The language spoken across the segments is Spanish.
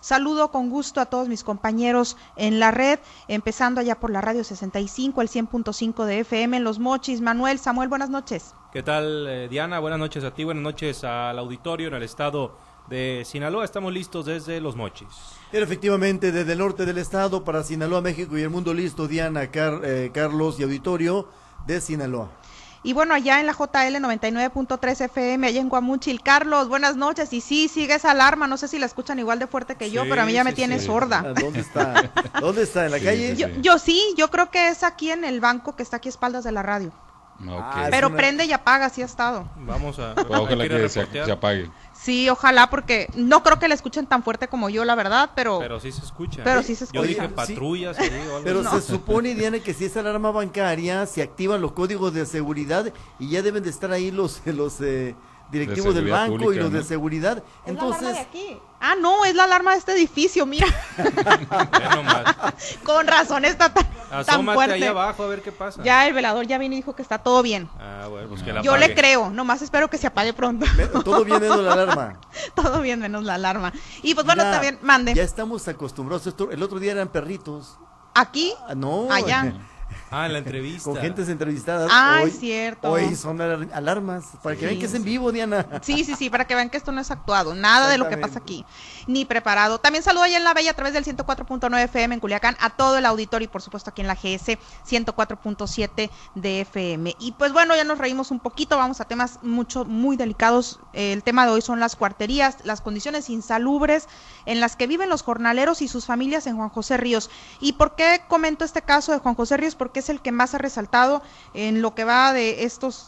Saludo con gusto a todos mis compañeros en la red, empezando allá por la radio 65, el 100.5 de FM en Los Mochis. Manuel, Samuel, buenas noches. ¿Qué tal, eh, Diana? Buenas noches a ti, buenas noches al auditorio en el estado de Sinaloa. Estamos listos desde Los Mochis. efectivamente, desde el norte del estado para Sinaloa, México y el mundo listo, Diana, eh, Carlos y auditorio de Sinaloa. Y bueno, allá en la JL 99.3 FM, allá en Guamuchil. Carlos, buenas noches. Y sí, sigue esa alarma. No sé si la escuchan igual de fuerte que yo, pero a mí ya me tiene sorda. Ah, ¿Dónde está? ¿Dónde está? ¿En la calle? Yo, sí, yo creo que es aquí en el banco que está aquí a espaldas de la radio. Ah, pero prende y apaga, sí ha estado. Vamos a. Ojalá que se apague. Sí, ojalá, porque no creo que la escuchen tan fuerte como yo, la verdad, pero... Pero sí se escucha. Pero sí se escucha. Yo dije patrullas. Pero se supone, Diana, que si es alarma bancaria, se activan los códigos de seguridad y ya deben de estar ahí los, los eh, directivos del banco y los de seguridad. Entonces... aquí. Ah, no, es la alarma de este edificio, mira. Con razón está tan, Asómate fuerte. ahí abajo a ver qué pasa. Ya el velador ya vino y dijo que está todo bien. Ah, bueno, pues que la Yo le creo, nomás espero que se apague pronto. Todo bien menos la alarma. todo bien menos la alarma. Y pues bueno, también, mande. Ya estamos acostumbrados. el otro día eran perritos. ¿Aquí? Ah, no. Allá. Ah, en la entrevista. Con gentes entrevistadas. Ah, es cierto. Hoy son alarmas. Para que vean que es en vivo, Diana. Sí, sí, sí, para que vean que esto no es actuado. Nada de lo que pasa aquí. Ni preparado. También saludo allá en La Bella a través del 104.9 FM en Culiacán a todo el auditorio y por supuesto aquí en la GS 104.7 de FM. Y pues bueno, ya nos reímos un poquito. Vamos a temas mucho, muy delicados. El tema de hoy son las cuarterías, las condiciones insalubres en las que viven los jornaleros y sus familias en Juan José Ríos. ¿Y por qué comento este caso de Juan José Ríos? Porque es el que más ha resaltado en lo que va de estos,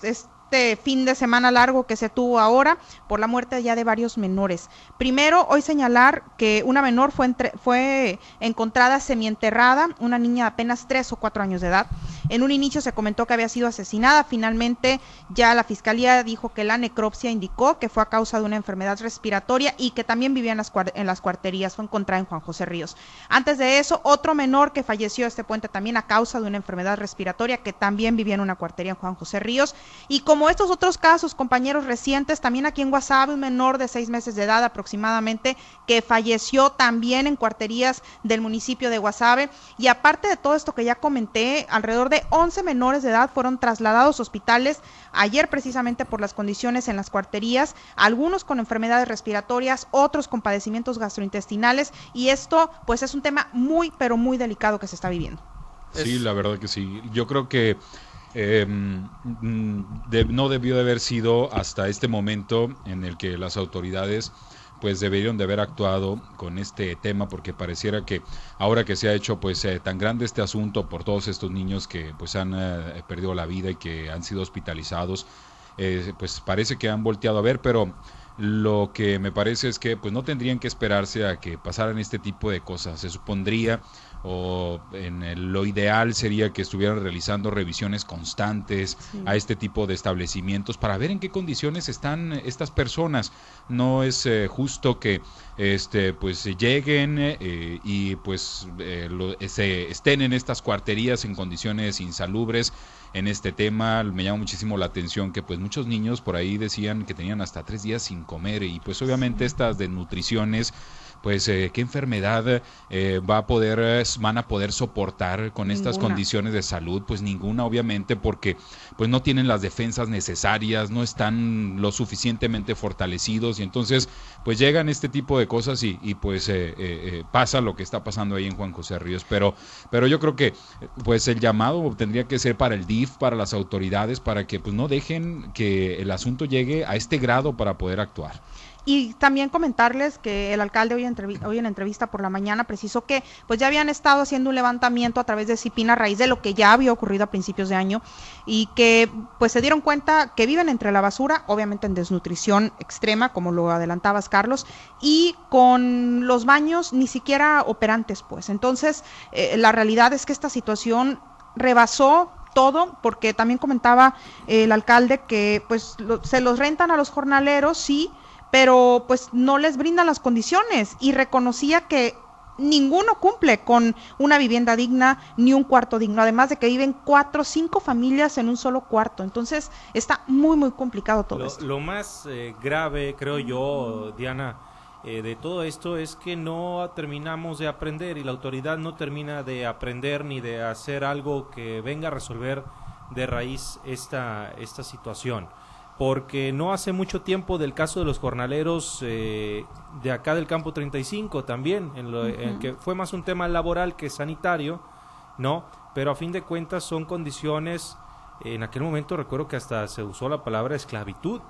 este fin de semana largo que se tuvo ahora por la muerte ya de varios menores. Primero, hoy señalar que una menor fue, entre, fue encontrada semienterrada, una niña de apenas tres o cuatro años de edad. En un inicio se comentó que había sido asesinada, finalmente ya la fiscalía dijo que la necropsia indicó que fue a causa de una enfermedad respiratoria y que también vivía en las, en las cuarterías, fue encontrada en Juan José Ríos. Antes de eso, otro menor que falleció este puente también a causa de una enfermedad respiratoria que también vivía en una cuartería en Juan José Ríos. Y como estos otros casos, compañeros recientes, también aquí en Guasave, un menor de seis meses de edad aproximadamente, que falleció también en cuarterías del municipio de Guasave. Y aparte de todo esto que ya comenté, alrededor de 11 menores de edad fueron trasladados a hospitales ayer precisamente por las condiciones en las cuarterías, algunos con enfermedades respiratorias, otros con padecimientos gastrointestinales. Y esto, pues, es un tema muy, pero muy delicado que se está viviendo. Sí, la verdad que sí. Yo creo que eh, no debió de haber sido hasta este momento en el que las autoridades pues deberían de haber actuado con este tema porque pareciera que ahora que se ha hecho pues eh, tan grande este asunto por todos estos niños que pues han eh, perdido la vida y que han sido hospitalizados eh, pues parece que han volteado a ver pero lo que me parece es que pues no tendrían que esperarse a que pasaran este tipo de cosas. Se supondría o en lo ideal sería que estuvieran realizando revisiones constantes a este tipo de establecimientos para ver en qué condiciones están estas personas. No es eh, justo que este pues lleguen eh, y pues eh, se estén en estas cuarterías en condiciones insalubres en este tema. Me llama muchísimo la atención que pues muchos niños por ahí decían que tenían hasta tres días sin comer y pues obviamente estas desnutriciones pues eh, qué enfermedad eh, va a poder, eh, van a poder soportar con estas condiciones de salud, pues ninguna obviamente porque pues no tienen las defensas necesarias, no están lo suficientemente fortalecidos y entonces pues llegan este tipo de cosas y, y pues pasa lo que está pasando ahí en Juan José Ríos, pero, pero yo creo que pues el llamado tendría que ser para el DIF, para las autoridades, para que pues no dejen que el asunto llegue a este grado para poder actuar. Y también comentarles que el alcalde hoy, hoy, en entrevista por la mañana precisó que pues ya habían estado haciendo un levantamiento a través de CIPINA a raíz de lo que ya había ocurrido a principios de año y que pues se dieron cuenta que viven entre la basura, obviamente en desnutrición extrema, como lo adelantabas Carlos, y con los baños ni siquiera operantes pues. Entonces eh, la realidad es que esta situación rebasó todo, porque también comentaba el alcalde que pues se los rentan a los jornaleros, sí, pero pues no les brindan las condiciones y reconocía que ninguno cumple con una vivienda digna ni un cuarto digno, además de que viven cuatro o cinco familias en un solo cuarto. Entonces está muy, muy complicado todo lo, esto. Lo más eh, grave, creo yo, Diana, eh, de todo esto es que no terminamos de aprender y la autoridad no termina de aprender ni de hacer algo que venga a resolver de raíz esta, esta situación. Porque no hace mucho tiempo del caso de los jornaleros eh, de acá del campo 35 también, en, lo, en que fue más un tema laboral que sanitario, ¿no? Pero a fin de cuentas son condiciones, en aquel momento recuerdo que hasta se usó la palabra esclavitud,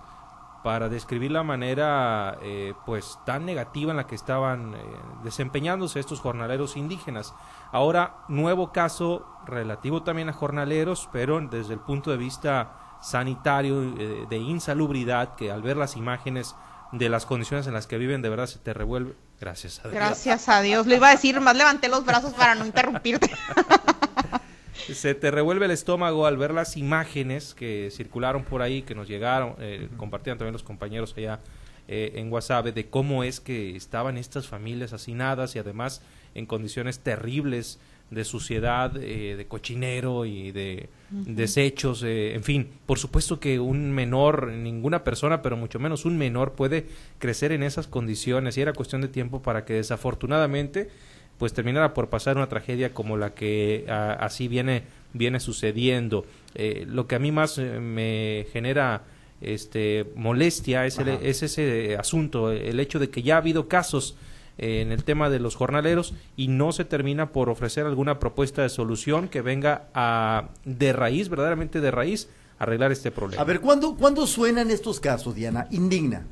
para describir la manera eh, pues tan negativa en la que estaban eh, desempeñándose estos jornaleros indígenas. Ahora, nuevo caso relativo también a jornaleros, pero desde el punto de vista sanitario, eh, de insalubridad, que al ver las imágenes de las condiciones en las que viven, de verdad se te revuelve. Gracias a Dios. Gracias a Dios. Lo iba a decir, más levanté los brazos para no interrumpirte. se te revuelve el estómago al ver las imágenes que circularon por ahí, que nos llegaron, eh, compartían también los compañeros allá eh, en WhatsApp, de cómo es que estaban estas familias hacinadas y además en condiciones terribles de suciedad, eh, de cochinero y de desechos, en fin, por supuesto que un menor, ninguna persona, pero mucho menos un menor puede crecer en esas condiciones y era cuestión de tiempo para que desafortunadamente pues terminara por pasar una tragedia como la que así viene viene sucediendo. Eh, lo que a mí más eh, me genera este molestia es, es ese asunto, el hecho de que ya ha habido casos eh, en el tema de los jornaleros y no se termina por ofrecer alguna propuesta de solución que venga a de raíz, verdaderamente de raíz, arreglar este problema. A ver, ¿cuándo, ¿cuándo suenan estos casos, Diana? Indigna.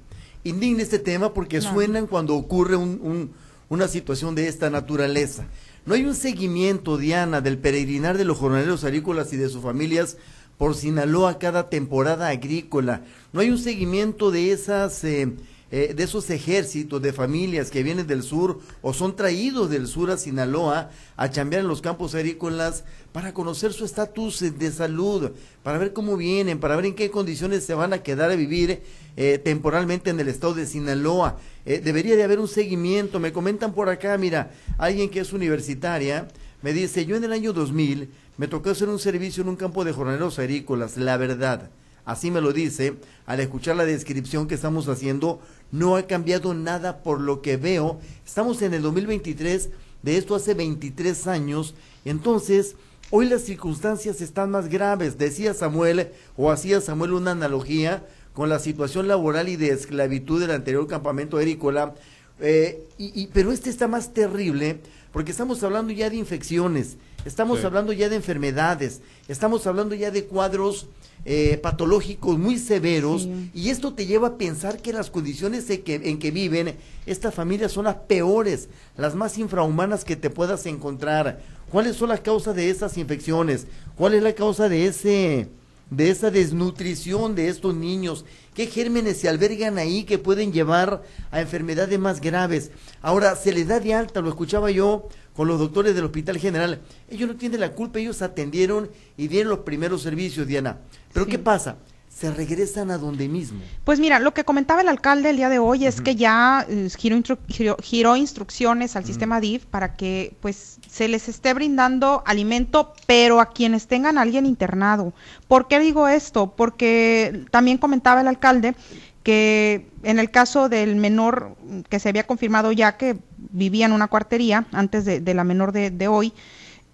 Indigna este tema porque suenan cuando ocurre un una situación de esta naturaleza. No hay un seguimiento, Diana, del peregrinar de los jornaleros agrícolas y de sus familias por Sinaloa cada temporada agrícola. No hay un seguimiento de esas eh, eh, de esos ejércitos de familias que vienen del sur o son traídos del sur a Sinaloa a chambear en los campos agrícolas para conocer su estatus de salud, para ver cómo vienen, para ver en qué condiciones se van a quedar a vivir eh, temporalmente en el estado de Sinaloa. Eh, debería de haber un seguimiento. Me comentan por acá, mira, alguien que es universitaria me dice, yo en el año 2000 me tocó hacer un servicio en un campo de jornaleros agrícolas, la verdad. Así me lo dice, al escuchar la descripción que estamos haciendo, no ha cambiado nada por lo que veo. Estamos en el 2023, de esto hace 23 años, entonces hoy las circunstancias están más graves. Decía Samuel, o hacía Samuel una analogía con la situación laboral y de esclavitud del anterior campamento agrícola, eh, y, pero este está más terrible porque estamos hablando ya de infecciones, estamos hablando ya de enfermedades, estamos hablando ya de cuadros eh, patológicos muy severos y esto te lleva a pensar que las condiciones en que, en que viven estas familias son las peores, las más infrahumanas que te puedas encontrar. ¿Cuáles son las causas de esas infecciones? ¿Cuál es la causa de ese de esa desnutrición de estos niños? ¿Qué gérmenes se albergan ahí que pueden llevar a enfermedades más graves? Ahora, se les da de alta, lo escuchaba yo con los doctores del Hospital General. Ellos no tienen la culpa, ellos atendieron y dieron los primeros servicios, Diana. Pero ¿qué pasa? se regresan a donde mismo. Pues mira, lo que comentaba el alcalde el día de hoy es que ya eh, giró, instrucciones al sistema DIF para que pues se les esté brindando alimento, pero a quienes tengan a alguien internado. ¿Por qué digo esto? Porque también comentaba el alcalde que en el caso del menor que se había confirmado ya que vivía en una cuartería antes de, la menor de, hoy,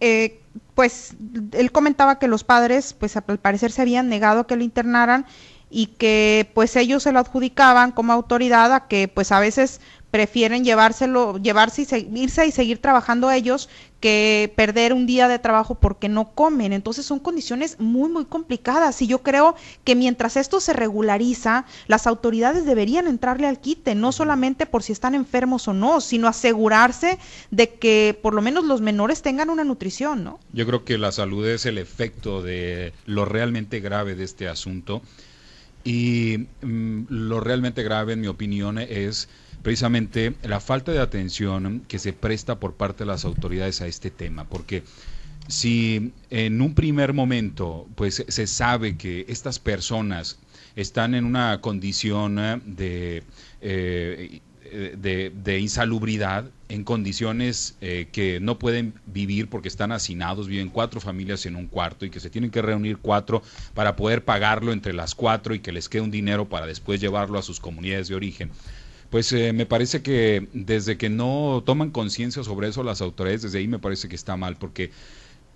eh, pues él comentaba que los padres, pues al parecer se habían negado que lo internaran y que pues ellos se lo adjudicaban como autoridad a que pues a veces prefieren llevárselo, llevarse y irse y seguir trabajando ellos que perder un día de trabajo porque no comen. Entonces son condiciones muy, muy complicadas. Y yo creo que mientras esto se regulariza, las autoridades deberían entrarle al quite, no solamente por si están enfermos o no, sino asegurarse de que por lo menos los menores tengan una nutrición, ¿no? Yo creo que la salud es el efecto de lo realmente grave de este asunto. Y mm, lo realmente grave, en mi opinión, es precisamente la falta de atención que se presta por parte de las autoridades a este tema, porque si en un primer momento pues se sabe que estas personas están en una condición de, eh, de, insalubridad, en condiciones eh, que no pueden vivir porque están hacinados, viven cuatro familias en un cuarto y que se tienen que reunir cuatro para poder pagarlo entre las cuatro y que les quede un dinero para después llevarlo a sus comunidades de origen pues eh, me parece que desde que no toman conciencia sobre eso las autoridades, desde ahí me parece que está mal, porque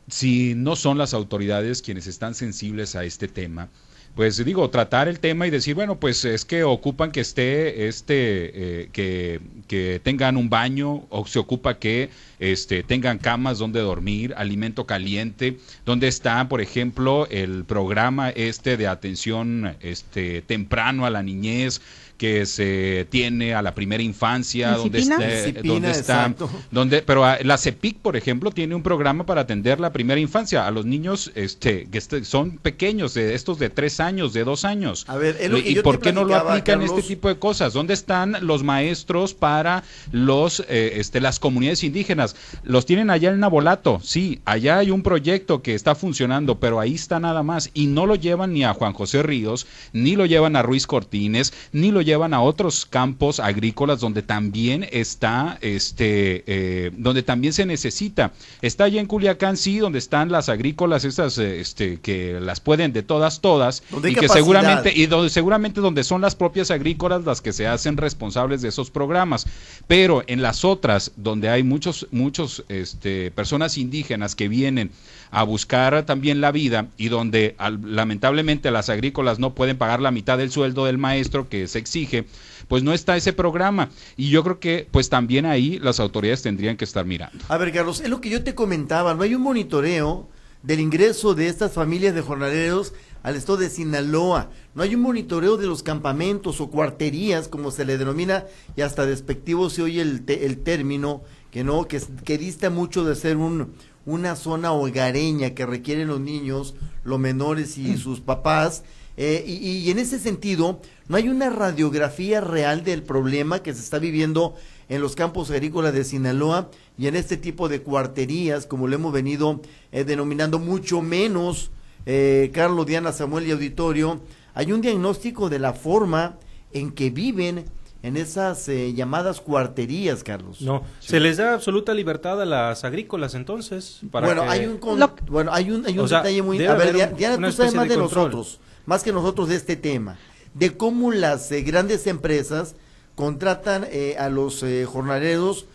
si no son las autoridades quienes están sensibles a este tema, pues digo, tratar el tema y decir, bueno, pues es que ocupan que esté, este, eh, que, que, tengan un baño, o se ocupa que este, tengan camas donde dormir, alimento caliente, donde está, por ejemplo, el programa este de atención este, temprano a la niñez, que se tiene a la primera infancia, donde, esté, donde está, donde, pero la CEPIC, por ejemplo, tiene un programa para atender la primera infancia a los niños este, que este, son pequeños, de estos de tres años, de dos años. A ver, ¿y por qué no lo aplican este tipo de cosas? ¿Dónde están los maestros para los, eh, este, las comunidades indígenas? Los tienen allá en Nabolato, sí, allá hay un proyecto que está funcionando, pero ahí está nada más y no lo llevan ni a Juan José Ríos, ni lo llevan a Ruiz Cortines, ni lo llevan llevan a otros campos agrícolas donde también está, este, eh, donde también se necesita. Está allá en Culiacán, sí, donde están las agrícolas esas, eh, este, que las pueden de todas, todas, y que seguramente, y donde seguramente donde son las propias agrícolas las que se hacen responsables de esos programas. Pero en las otras, donde hay muchos, muchos, este, personas indígenas que vienen a buscar también la vida y donde lamentablemente las agrícolas no pueden pagar la mitad del sueldo del maestro que se exige, pues no está ese programa. Y yo creo que pues también ahí las autoridades tendrían que estar mirando. A ver, Carlos, es lo que yo te comentaba, no hay un monitoreo del ingreso de estas familias de jornaleros al estado de Sinaloa. No hay un monitoreo de los campamentos o cuarterías, como se le denomina, y hasta despectivo se oye el, el término, que no, que, que dista mucho de ser un, una zona hogareña que requieren los niños, los menores y sus papás. Eh, y, en ese sentido, no hay una radiografía real del problema que se está viviendo en los campos agrícolas de Sinaloa y en este tipo de cuarterías, como lo hemos venido eh, denominando, mucho menos, eh, Carlos, Diana, Samuel y Auditorio, hay un diagnóstico de la forma en que viven en esas eh, llamadas cuarterías, Carlos. No, se les da absoluta libertad a las agrícolas entonces. Para bueno, hay un bueno, hay un, hay un detalle muy... A ver, Diana, tú sabes más de, nosotros, más que nosotros de este tema, de cómo las eh, grandes empresas contratan eh, a los jornaleros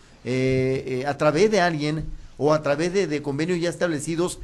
a través de alguien o a través de, de convenios ya establecidos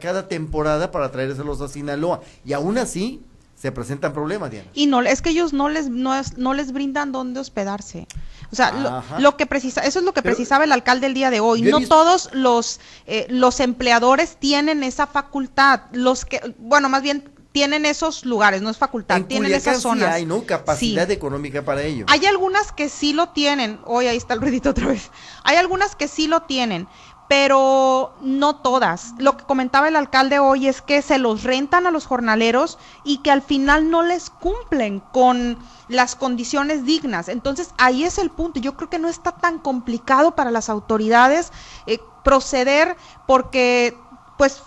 cada temporada para traérselos a Sinaloa. Y aún así, se presentan problemas, Diana. Y no, es que ellos no les, no, no les brindan dónde hospedarse. O sea, lo, que precisa, eso es lo que precisaba el alcalde el día de hoy. No todos los, eh, los empleadores tienen esa facultad. Los que, bueno, más bien tienen esos lugares, no es facultad, tienen esas zonas. hay, ¿no? Capacidad económica para ello. Hay algunas que sí lo tienen. Hoy ahí está el ruidito otra vez. Hay algunas que sí lo tienen, pero no todas. Lo que comentaba el alcalde hoy es que se los rentan a los jornaleros y que al final no les cumplen con las condiciones dignas. Entonces ahí es el punto. Yo creo que no está tan complicado para las autoridades eh, proceder porque pues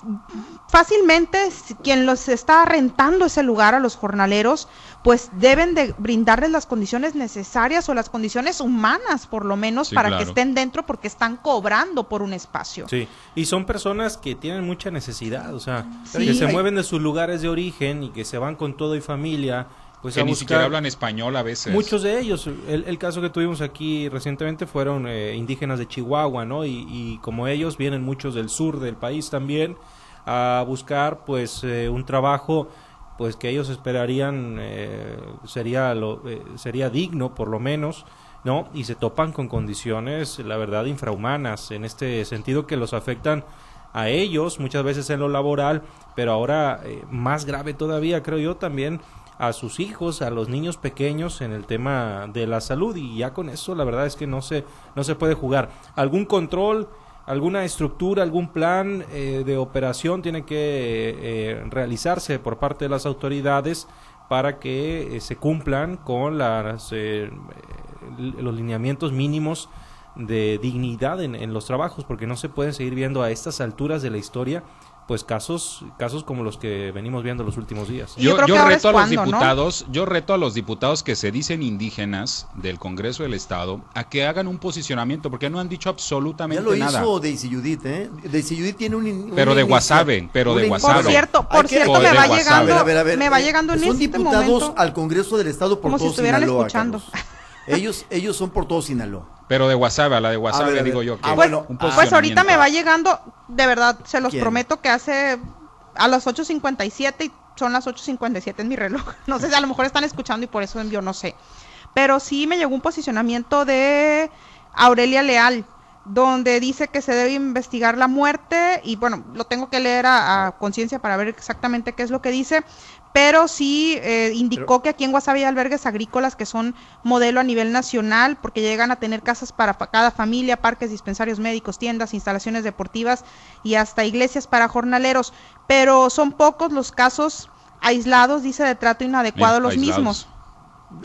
fácilmente quien los está rentando ese lugar a los jornaleros, pues deben de brindarles las condiciones necesarias o las condiciones humanas, por lo menos, para que estén dentro porque están cobrando por un espacio. Sí, y son personas que tienen mucha necesidad, o sea, que se mueven de sus lugares de origen y que se van con todo y familia. Pues que ni siquiera hablan español a veces. Muchos de ellos, el, caso que tuvimos aquí recientemente fueron eh, indígenas de Chihuahua, ¿no? Y, y como ellos vienen muchos del sur del país también a buscar pues eh, un trabajo pues que ellos esperarían eh, sería lo, eh, sería digno por lo menos no y se topan con condiciones la verdad infrahumanas en este sentido que los afectan a ellos muchas veces en lo laboral pero ahora más grave todavía creo yo también a sus hijos, a los niños pequeños en el tema de la salud y ya con eso la verdad es que no se no se puede jugar. Algún control alguna estructura, algún plan eh, de operación tiene que eh, realizarse por parte de las autoridades para que eh, se cumplan con las, los lineamientos mínimos de dignidad en, los trabajos, porque no se pueden seguir viendo a estas alturas de la historia pues casos casos como los que venimos viendo los últimos días. Yo, reto a los diputados, yo reto a los diputados que se dicen indígenas del Congreso del Estado a que hagan un posicionamiento porque no han dicho absolutamente nada. Ya lo hizo Daisy Judith, ¿eh? Daisy Judith tiene un, Pero de Guasave, pero de Guasave. Por cierto, por cierto me va llegando me va llegando en Son diputados al Congreso del Estado por como todo si estuvieran escuchando. ellos, ellos son por todo Sinaloa. Pero de Guasave, a la de Guasave digo yo que Ah, Pues, bueno, un pues ahorita me va llegando, de verdad, se los ¿Quién? prometo que hace a las 8.57 y son las 8.57 en mi reloj. No sé si a lo mejor están escuchando y por eso envió, no sé. Pero sí me llegó un posicionamiento de Aurelia Leal, donde dice que se debe investigar la muerte y bueno, lo tengo que leer a, a conciencia para ver exactamente qué es lo que dice, pero sí eh, indicó que aquí en Guasave hay albergues agrícolas que son modelo a nivel nacional porque llegan a tener casas para cada familia, parques, dispensarios médicos, tiendas, instalaciones deportivas y hasta iglesias para jornaleros, pero son pocos los casos aislados, dice, de trato inadecuado Bien, los aislados. mismos.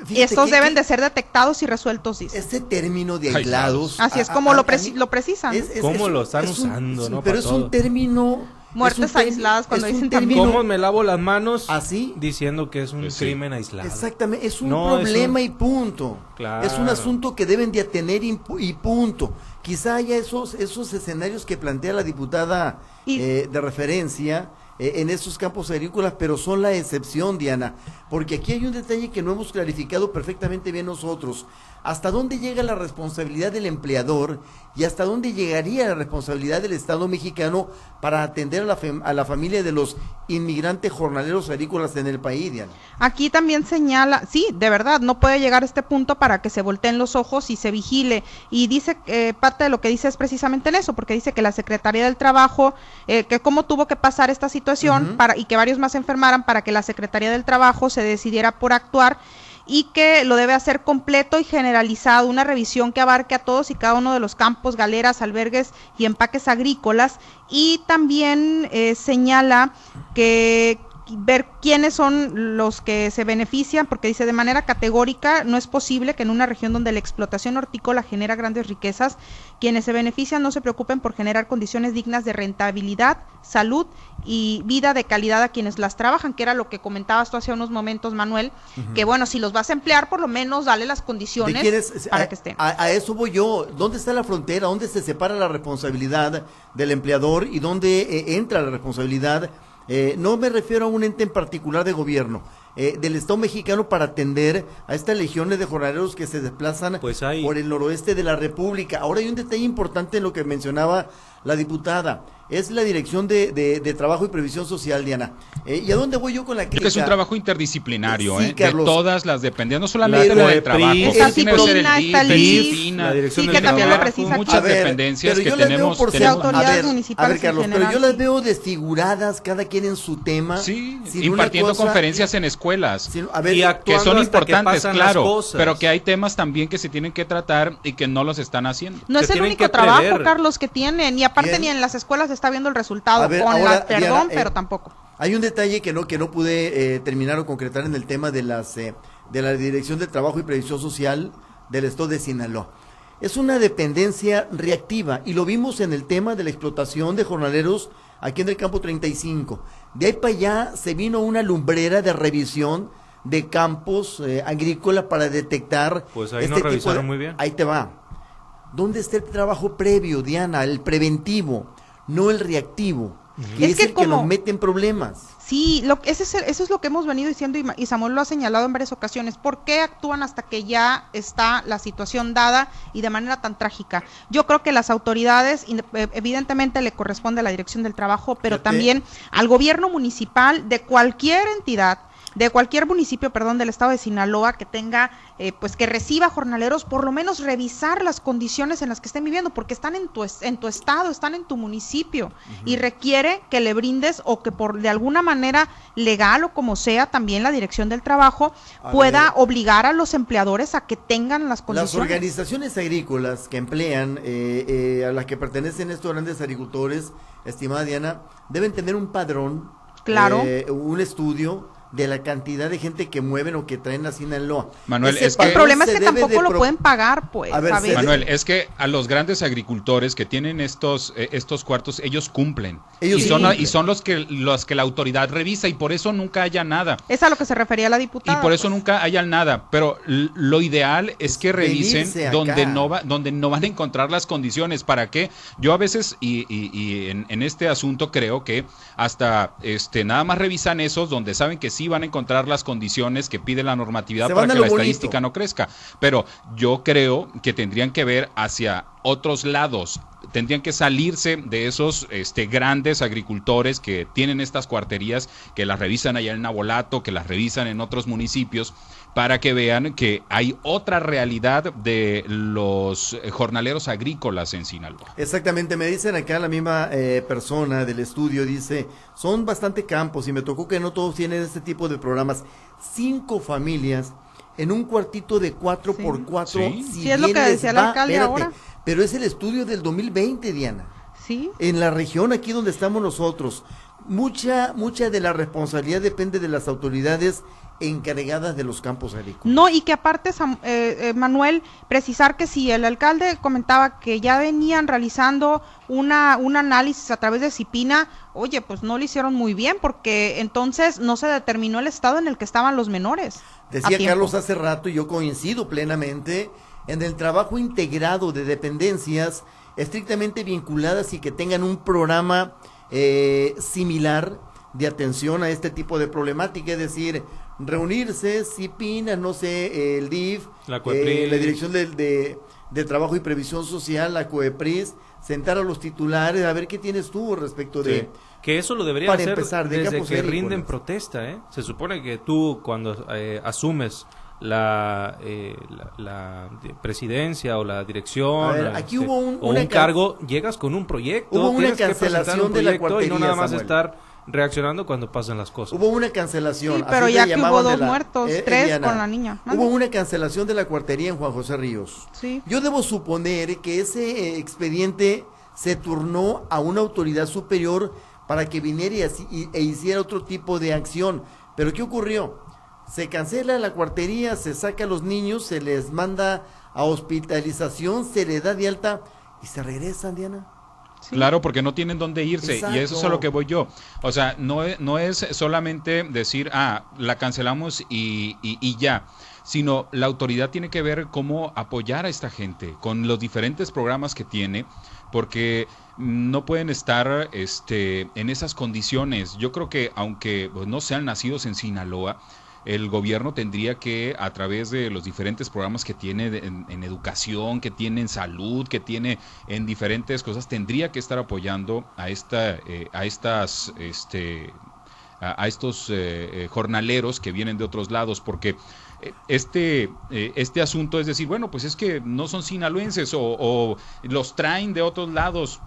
Fíjate Estos que- deben que de ser detectados y resueltos, dice. Ese término de Aislados. Así es como a- lo, a preci- mí- lo precisan. es- es- ¿Cómo es lo están usando, es un- no? Pero es un término. Muertes un aisladas cuando dicen término- ¿Cómo me lavo las manos? Así. Diciendo que es un Pues sí. crimen aislado. Exactamente, es un No, es problema un- y punto. Claro. Es un asunto que deben de atender y, pu- y punto. Quizá haya esos, esos escenarios que plantea la diputada Y- eh, de referencia en esos campos agrícolas, pero son la excepción, Diana. Porque aquí hay un detalle que no hemos clarificado perfectamente bien nosotros. ¿Hasta dónde llega la responsabilidad del empleador y hasta dónde llegaría la responsabilidad del Estado mexicano para atender a la, a la familia de los inmigrantes jornaleros agrícolas en el país, Diana? Aquí también señala, sí, de verdad, no puede llegar a este punto para que se volteen los ojos y se vigile. Y dice, eh, parte de lo que dice es precisamente en eso, porque dice que la Secretaría del Trabajo, eh, que cómo tuvo que pasar esta situación para y que varios más se enfermaran para que la Secretaría del Trabajo se decidiera por actuar y que lo debe hacer completo y generalizado, una revisión que abarque a todos y cada uno de los campos, galeras, albergues y empaques agrícolas. Y también eh, señala que ver quiénes son los que se benefician, porque dice de manera categórica, no es posible que en una región donde la explotación hortícola genera grandes riquezas, quienes se benefician no se preocupen por generar condiciones dignas de rentabilidad, salud y vida de calidad a quienes las trabajan, que era lo que comentabas tú hace unos momentos, Manuel, que bueno, si los vas a emplear, por lo menos dale las ¿De condiciones para a, que estén. a- a eso voy yo. ¿Dónde está la frontera? ¿Dónde se separa la responsabilidad del empleador y dónde eh, entra la responsabilidad? Eh, no me refiero a un ente en particular de gobierno, eh, del Estado mexicano para atender a estas legiones de jornaleros que se desplazan Pues hay- por el noroeste de la República. Ahora hay un detalle importante en lo que mencionaba la diputada. Es la Dirección de, de- de Trabajo y Previsión Social, Diana. Eh, ¿Y a dónde voy yo con la Creo que crítica? es un trabajo interdisciplinario, Sí, ¿eh? Carlos. de todas las dependencias, no solamente La COEPRIS, trabajo, que Cipina, DIF, está la Dirección Sí, que también lo Trabajo, precisa muchas ver, dependencias que tenemos, por tenemos- ser- autoridades a ver, municipales a ver, Carlos, en pero yo general, las sí. veo desfiguradas, cada quien en su tema. Sí, impartiendo cosa- conferencias en escuelas. sin- a ver, Y que son que importantes, las claro, pero que hay temas también que se tienen que tratar y que no los están haciendo. No que es el único que trabajo. Carlos, que tienen. Y aparte ni en las escuelas está viendo el resultado. Ver, con ahora, la, perdón, Diana, eh, pero tampoco. Hay un detalle que no que no pude eh, terminar o concretar en el tema de las eh, de la Dirección de Trabajo y Previsión Social del Estado de Sinaloa. Es una dependencia reactiva y lo vimos en el tema de la explotación de jornaleros aquí en el campo 35. De ahí para allá se vino una lumbrera de revisión de campos eh, agrícolas para detectar este Pues ahí no tipo de- revisaron muy bien. Ahí te va. ¿Dónde está el trabajo previo, Diana? El preventivo, no el reactivo, que Es es, que el que nos mete en problemas. Sí, lo, ese es el- eso es lo que hemos venido diciendo y, y Samuel lo ha señalado en varias ocasiones. ¿Por qué actúan hasta que ya está la situación dada y de manera tan trágica? Yo creo que las autoridades, inde- eh, evidentemente le corresponde a la Dirección del Trabajo, pero Fíjate. también al gobierno municipal de cualquier entidad de cualquier municipio, perdón, del estado de Sinaloa que tenga, eh, pues que reciba jornaleros, por lo menos revisar las condiciones en las que estén viviendo, porque están en tu, en tu estado, están en tu municipio y requiere que le brindes o que por de alguna manera legal o como sea, también la dirección del trabajo A pueda ver. obligar a los empleadores a que tengan las Las condiciones. organizaciones agrícolas que emplean, eh, eh, a las que pertenecen estos grandes agricultores, estimada Diana, deben tener un padrón, Claro. eh, un estudio de la cantidad de gente que mueven o que traen a Sinaloa. Manuel, Ese es que- El problema es que tampoco lo pro- pueden pagar, pues. A ver. Manuel, es que a los grandes agricultores que tienen estos eh, estos cuartos, ellos cumplen. Ellos y, sí son, cumplen. y son los que los que la autoridad revisa y por eso nunca haya nada. Es a lo que se refería la Y diputada. por eso pues. nunca haya nada, pero lo ideal es que revisen donde no va, donde no van a encontrar las condiciones. ¿Para qué? Yo a veces y, y- y en, en este asunto creo que hasta este nada más revisan esos donde saben que sí van a encontrar las condiciones que pide la normatividad para que la estadística no crezca. Pero yo creo que tendrían que ver hacia otros lados tendrían que salirse de esos este, grandes agricultores que tienen estas cuarterías, que las revisan allá en Nabolato, que las revisan en otros municipios, para que vean que hay otra realidad de los jornaleros agrícolas en Sinaloa. Exactamente, me dicen acá la misma eh, persona del estudio, dice, son bastante campos y me tocó que no todos tienen este tipo de programas. Cinco familias en un cuartito de cuatro por cuatro. Si es lo que decía el alcalde ahora. Pero es el estudio del 2020, Diana. Sí. En la región aquí donde estamos nosotros, mucha mucha de la responsabilidad depende de las autoridades encargadas de los campos agrícolas. No, y que aparte, eh, eh, Manuel, precisar que si el alcalde comentaba que ya venían realizando una, un análisis a través de Cipina, oye, pues no lo hicieron muy bien porque entonces no se determinó el estado en el que estaban los menores. Decía Carlos hace rato, y yo coincido plenamente, en el trabajo integrado de dependencias estrictamente vinculadas y que tengan un programa eh, similar de atención a este tipo de problemática, es decir, reunirse, CIPINA, no sé, el DIF, la, eh, la Dirección de, de, Trabajo y Previsión Social, la COEPRIS, sentar a los titulares, a ver qué tienes tú respecto de... Que eso lo debería hacer empezar, desde que rinden protesta, ¿eh? Se supone que tú cuando eh, asumes la, eh, la, presidencia o la dirección aquí este, hubo un, o un cargo, llegas con un proyecto, hubo una cancelación de la cuartería, y no nada más estar reaccionando cuando pasan las cosas. Hubo una cancelación. pero ya que hubo dos muertos, eh, tres con la niña. Hubo una cancelación de la cuartería en Juan José Ríos. Sí. Yo debo suponer que ese eh, expediente se turnó a una autoridad superior para que viniera y, e hiciera otro tipo de acción. Pero ¿qué ocurrió? Se cancela la cuartería, se saca a los niños, se les manda a hospitalización, se les da de alta y se regresan, Diana. Claro, porque no tienen dónde irse y eso es a lo que voy yo. O sea, no es, no es solamente decir, ah, la cancelamos y, y, ya sino la autoridad tiene que ver cómo apoyar a esta gente con los diferentes programas que tiene, porque no pueden estar este, en esas condiciones. Yo creo que aunque pues, no sean nacidos en Sinaloa, el gobierno tendría que, a través de los diferentes programas que tiene en, educación, que tiene en salud, que tiene en diferentes cosas, tendría que estar apoyando a esta, eh, a estas, este, a, estos eh, eh, jornaleros que vienen de otros lados, porque este, eh, este asunto es decir, bueno, pues es que no son sinaloenses o, los traen de otros lados,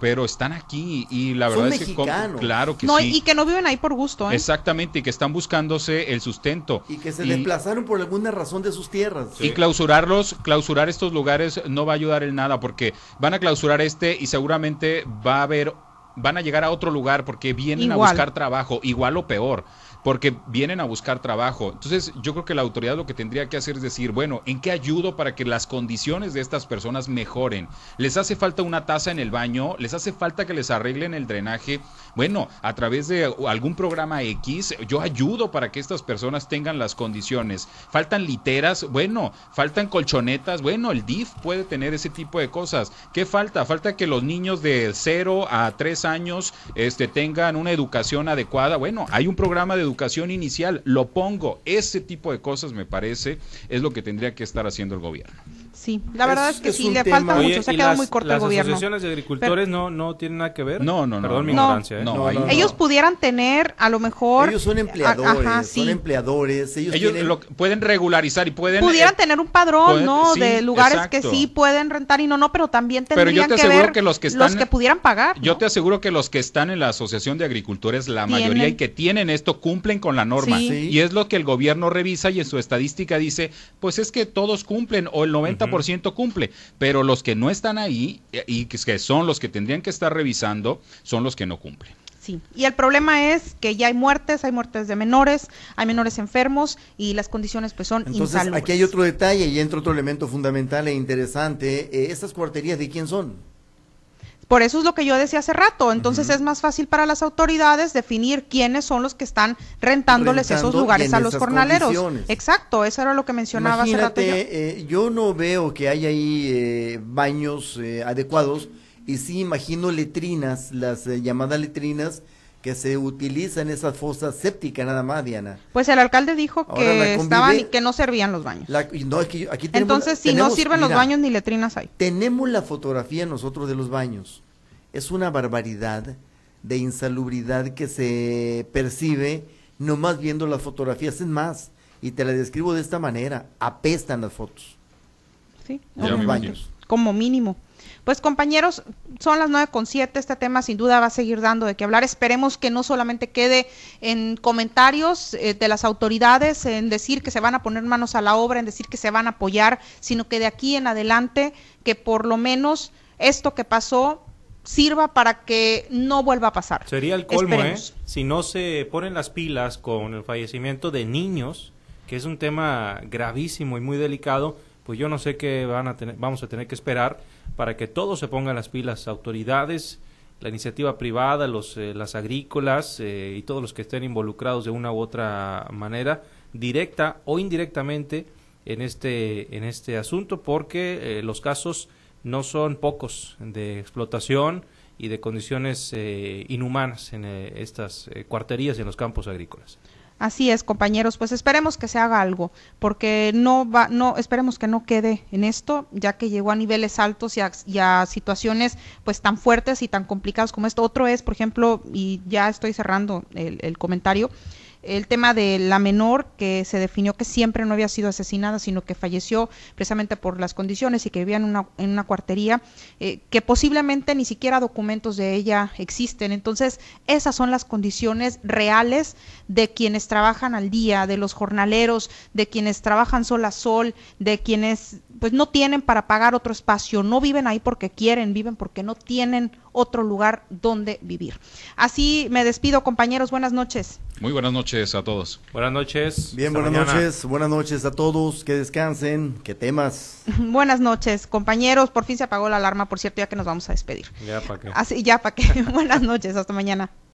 pero están aquí y la verdad es que claro que sí. Y que no viven ahí por gusto. ¿eh? Exactamente, y que están buscándose el sustento. Y que se desplazaron por alguna razón de sus tierras. Y clausurarlos, clausurar estos lugares no va a ayudar en nada porque van a clausurar este y seguramente va a haber van a llegar a otro lugar porque vienen a buscar trabajo, igual o peor porque vienen a buscar trabajo. Entonces, yo creo que la autoridad lo que tendría que hacer es decir, bueno, ¿en qué ayudo para que las condiciones de estas personas mejoren? ¿Les hace falta una taza en el baño? ¿Les hace falta que les arreglen el drenaje? Bueno, a través de algún programa X, yo ayudo para que estas personas tengan las condiciones. ¿Faltan literas? Bueno, faltan colchonetas. Bueno, el DIF puede tener ese tipo de cosas. ¿Qué falta? Falta que los niños de 0 a 3 años este, tengan una educación adecuada. Bueno, hay un programa de educación educación inicial, lo pongo. Ese tipo de cosas, me parece, es lo que tendría que estar haciendo el gobierno. Sí, la verdad es, que sí, le falta mucho, se ha quedado muy corto el gobierno. ¿Las asociaciones de agricultores no, no tienen nada que ver? No, no, no. Perdón mi ignorancia. ¿eh? ellos pudieran tener, a lo mejor... Ellos son empleadores, son empleadores. Ellos, lo, pueden regularizar y pueden... Pudieran eh, tener un padrón, ¿no? de lugares que sí pueden rentar y no, no, pero también tendrían que ver que los que, están, los que pudieran pagar. Yo te aseguro que los que están en la Asociación de Agricultores, la mayoría y que tienen esto, cumplen con la norma. Y es lo que el gobierno revisa y en su estadística dice, pues es que todos cumplen o el 90% cumple pero los que no están ahí eh, y que son los que tendrían que estar revisando son los que no cumplen. Sí, y el problema es que ya hay muertes, hay muertes de menores, hay menores enfermos y las condiciones pues son Entonces, aquí hay otro detalle y entra otro elemento fundamental e interesante. Eh, ¿Estas cuarterías de quién son? Por eso es lo que yo decía hace rato. Entonces es más fácil para las autoridades definir quiénes son los que están rentándoles esos lugares a los jornaleros. Exacto, eso era lo que mencionaba hace rato. Yo. Eh, yo no veo que haya ahí eh, baños eh, adecuados y sí imagino letrinas, las llamadas letrinas que se utilizan esas fosas sépticas nada más, Diana. Pues el alcalde dijo que estaban y que no servían los baños. Entonces, si no sirven los baños ni letrinas hay. Tenemos la fotografía nosotros de los baños. Es una barbaridad de insalubridad que se percibe nomás viendo las fotografías. Es más, y te la describo de esta manera, apestan las fotos. Sí, los baños. Como mínimo. Pues compañeros, son las nueve con siete, este tema sin duda va a seguir dando de qué hablar. Esperemos que no solamente quede en comentarios eh, de las autoridades, en decir que se van a poner manos a la obra, en decir que se van a apoyar, sino que de aquí en adelante, que por lo menos esto que pasó sirva para que no vuelva a pasar. Sería el colmo, ¿eh? Si no se ponen las pilas con el fallecimiento de niños, que es un tema gravísimo y muy delicado, pues yo no sé qué van a tener, vamos a tener que esperar para que todos se pongan las pilas, autoridades, la iniciativa privada, los, eh, las agrícolas eh, y todos los que estén involucrados de una u otra manera, directa o indirectamente, en este, en este asunto, porque eh, los casos no son pocos de explotación y de condiciones inhumanas en estas cuarterías y en los campos agrícolas. Así es, compañeros, pues esperemos que se haga algo, porque no va, no, esperemos que no quede en esto, ya que llegó a niveles altos y a, situaciones pues tan fuertes y tan complicadas como esto. Otro es, por ejemplo, y ya estoy cerrando el, el comentario, el tema de la menor que se definió que siempre no había sido asesinada, sino que falleció precisamente por las condiciones y que vivía en una, en una cuartería, eh, que posiblemente ni siquiera documentos de ella existen. Entonces, esas son las condiciones reales de quienes trabajan al día, de los jornaleros, de quienes trabajan sol a sol, de quienes pues no tienen para pagar otro espacio, no viven ahí porque quieren, viven porque no tienen otro lugar donde vivir. Así me despido, compañeros, buenas noches. Muy buenas noches a todos. Buenas noches. Bien, buenas noches, buenas noches a todos, que descansen, que temas. buenas noches, compañeros, por fin se apagó la alarma, por cierto, ya que nos vamos a despedir. Ya para qué. Así, ya para qué. buenas noches, hasta mañana.